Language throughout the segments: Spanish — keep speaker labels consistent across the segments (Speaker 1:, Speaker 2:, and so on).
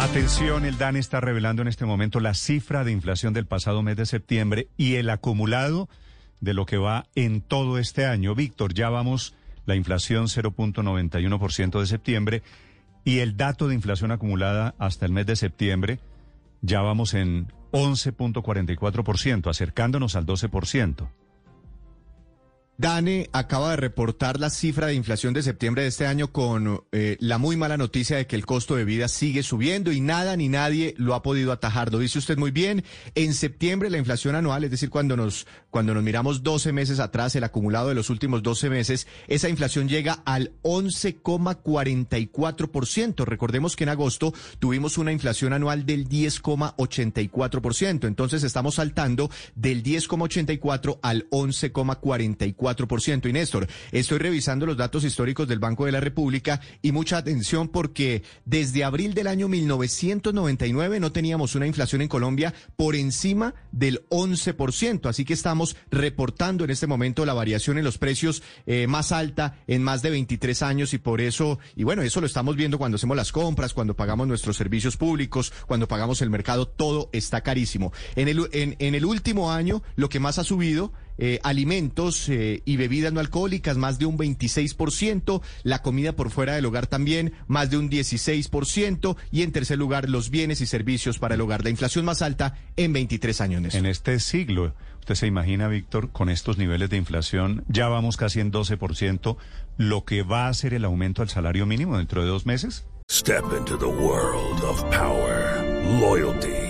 Speaker 1: Atención, el DANE está revelando en este momento la cifra de inflación del pasado mes de septiembre y el acumulado de lo que va en todo este año. Víctor, ya vamos la inflación 0.91% de septiembre y el dato de inflación acumulada hasta el mes de septiembre ya vamos en 11.44%, acercándonos al 12%.
Speaker 2: Dane acaba de reportar la cifra de inflación de septiembre de este año con eh, la muy mala noticia de que el costo de vida sigue subiendo y nada ni nadie lo ha podido atajar. Lo dice usted muy bien. En septiembre la inflación anual, es decir, cuando nos, cuando nos miramos 12 meses atrás, el acumulado de los últimos 12 meses, esa inflación llega al 11,44%. Recordemos que en agosto tuvimos una inflación anual del 10,84%. Entonces estamos saltando del 10,84 al 11,44%. Y Néstor, estoy revisando los datos históricos del Banco de la República y mucha atención porque desde abril del año 1999 no teníamos una inflación en Colombia por encima del 11%. Así que estamos reportando en este momento la variación en los precios eh, más alta en más de 23 años y por eso, y bueno, eso lo estamos viendo cuando hacemos las compras, cuando pagamos nuestros servicios públicos, cuando pagamos el mercado, todo está carísimo. En el, en, en el último año, lo que más ha subido eh, alimentos eh, y bebidas no alcohólicas más de un 26%, la comida por fuera del hogar también más de un 16% y en tercer lugar los bienes y servicios para el hogar, la inflación más alta en 23 años. Néstor.
Speaker 1: En este siglo, usted se imagina, Víctor, con estos niveles de inflación, ya vamos casi en 12%, lo que va a ser el aumento al salario mínimo dentro de dos meses.
Speaker 3: Step into the world of power, loyalty.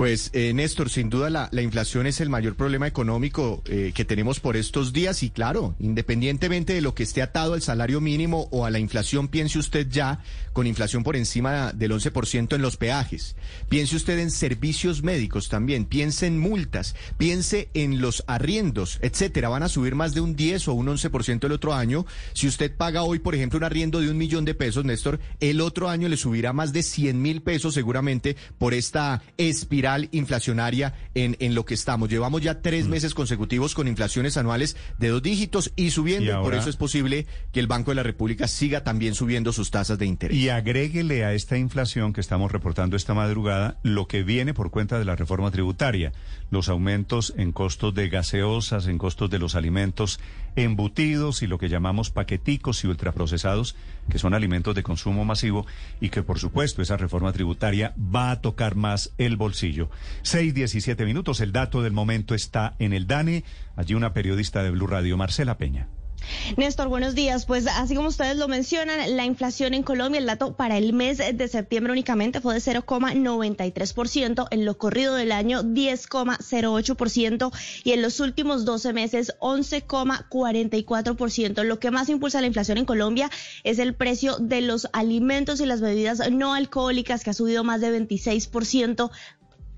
Speaker 2: Pues eh, Néstor, sin duda la, la, inflación es el mayor problema económico eh, que tenemos por estos días y claro, independientemente de lo que esté atado al salario mínimo o a la inflación, piense usted ya con inflación por encima del 11% en los peajes, piense usted en servicios médicos también, piense en multas, piense en los arriendos, etcétera, van a subir más de un 10 o un 11% el otro año. Si usted paga hoy, por ejemplo, un arriendo de un millón de pesos, Néstor, el otro año le subirá más de 100 mil pesos seguramente por esta espiral inflacionaria en, en lo que estamos. Llevamos ya tres mm. meses consecutivos con inflaciones anuales de dos dígitos y subiendo. Y, por eso es posible que el Banco de la República siga también subiendo sus tasas de interés.
Speaker 1: Y agréguele a esta inflación que estamos reportando esta madrugada lo que viene por cuenta de la reforma tributaria. Los aumentos en costos de gaseosas, en costos de los alimentos embutidos y lo que llamamos paqueticos y ultraprocesados, que son alimentos de consumo masivo y que por supuesto esa reforma tributaria va a tocar más el bolsillo. Seis diecisiete minutos, el dato del momento está en el DANE. Allí una periodista de Blue Radio, Marcela Peña.
Speaker 4: Néstor, buenos días. Pues así como ustedes lo mencionan, la inflación en Colombia, el dato para el mes de septiembre únicamente fue de 0,93%, en lo corrido del año 10,08% y en los últimos 12 meses 11,44%. Lo que más impulsa la inflación en Colombia es el precio de los alimentos y las bebidas no alcohólicas que ha subido más de 26%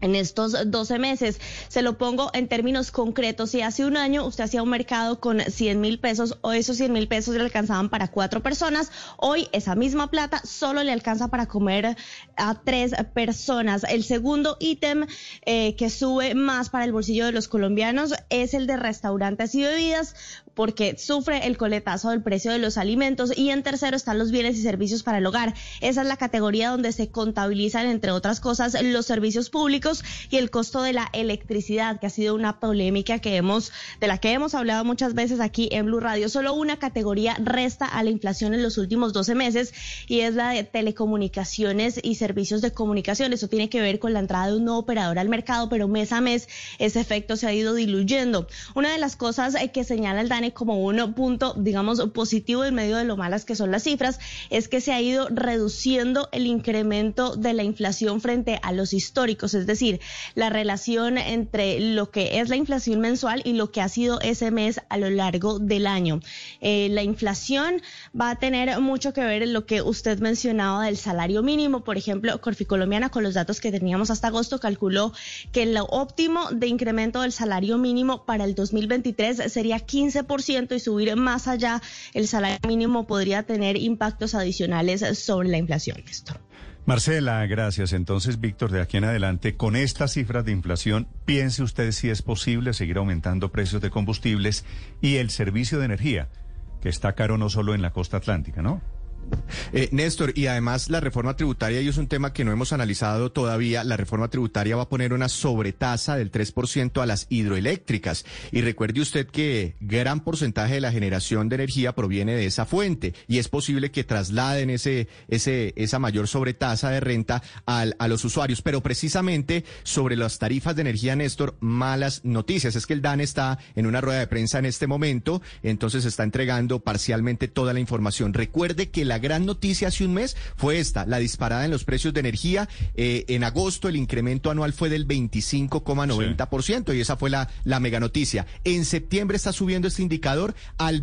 Speaker 4: en estos 12 meses. Se lo pongo en términos concretos. Si hace un año usted hacía un mercado con 100 mil pesos o esos 100 mil pesos le alcanzaban para cuatro personas, hoy esa misma plata solo le alcanza para comer a tres personas. El segundo ítem eh, que sube más para el bolsillo de los colombianos es el de restaurantes y bebidas. porque sufre el coletazo del precio de los alimentos y en tercero están los bienes y servicios para el hogar. Esa es la categoría donde se contabilizan, entre otras cosas, los servicios públicos y el costo de la electricidad, que ha sido una polémica que hemos, de la que hemos hablado muchas veces aquí en Blue Radio. Solo una categoría resta a la inflación en los últimos 12 meses y es la de telecomunicaciones y servicios de comunicación. Eso tiene que ver con la entrada de un nuevo operador al mercado, pero mes a mes ese efecto se ha ido diluyendo. Una de las cosas eh, que señala el DANE como un punto, digamos, positivo en medio de lo malas que son las cifras, es que se ha ido reduciendo el incremento de la inflación frente a los históricos, es decir, la relación entre lo que es la inflación mensual y lo que ha sido ese mes a lo largo del año. Eh, la inflación va a tener mucho que ver en lo que usted mencionaba del salario mínimo. Por ejemplo, Corficolombiana, con los datos que teníamos hasta agosto, calculó que lo óptimo de incremento del salario mínimo para el 2023 sería 15% y subir más allá el salario mínimo podría tener impactos adicionales sobre la inflación. Esto.
Speaker 1: Marcela, gracias. Entonces, Víctor, de aquí en adelante, con estas cifras de inflación, piense usted si es posible seguir aumentando precios de combustibles y el servicio de energía, que está caro no solo en la costa atlántica, ¿no?
Speaker 2: Eh, Néstor, y además la reforma tributaria, y es un tema que no hemos analizado todavía, la reforma tributaria va a poner una sobretasa del 3% a las hidroeléctricas. Y recuerde usted que gran porcentaje de la generación de energía proviene de esa fuente y es posible que trasladen ese, ese, esa mayor sobretasa de renta al, a los usuarios. Pero precisamente sobre las tarifas de energía, Néstor, malas noticias. Es que el DAN está en una rueda de prensa en este momento, entonces está entregando parcialmente toda la información. Recuerde que la gran noticia hace un mes fue esta, la disparada en los precios de energía. Eh, en agosto el incremento anual fue del 25,90% y esa fue la, la mega noticia. En septiembre está subiendo este indicador al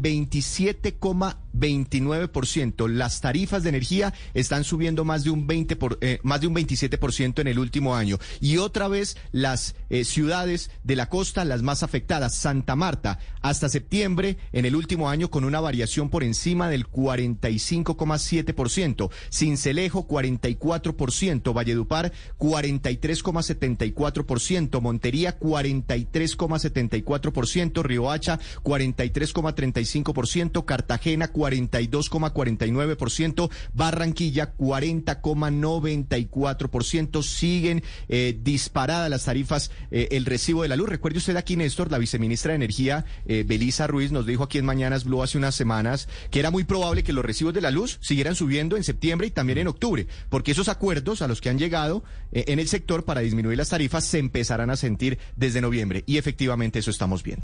Speaker 2: 27,29%. Las tarifas de energía están subiendo más de un 20 por, eh, más de un 27% en el último año. Y otra vez las eh, ciudades de la costa las más afectadas, Santa Marta, hasta septiembre en el último año con una variación por encima del 45,7%, Cincelejo 44%, Valledupar 43,74%, Montería 43,74%, Riohacha 43,35%, Cartagena 42,49%, Barranquilla 40,94%. Siguen eh, disparadas las tarifas, eh, el recibo de la luz. Recuerde usted aquí, Néstor, la viceministra de Energía, eh, Belisa Ruiz, nos dijo aquí en Mañanas Blue hace unas semanas que era muy probable que los recibos de la luz siguieran subiendo en septiembre y también en octubre, porque esos acuerdos a los que han llegado eh, en el sector para disminuir las tarifas se empezarán a sentir desde noviembre. Y efectivamente eso estamos viendo.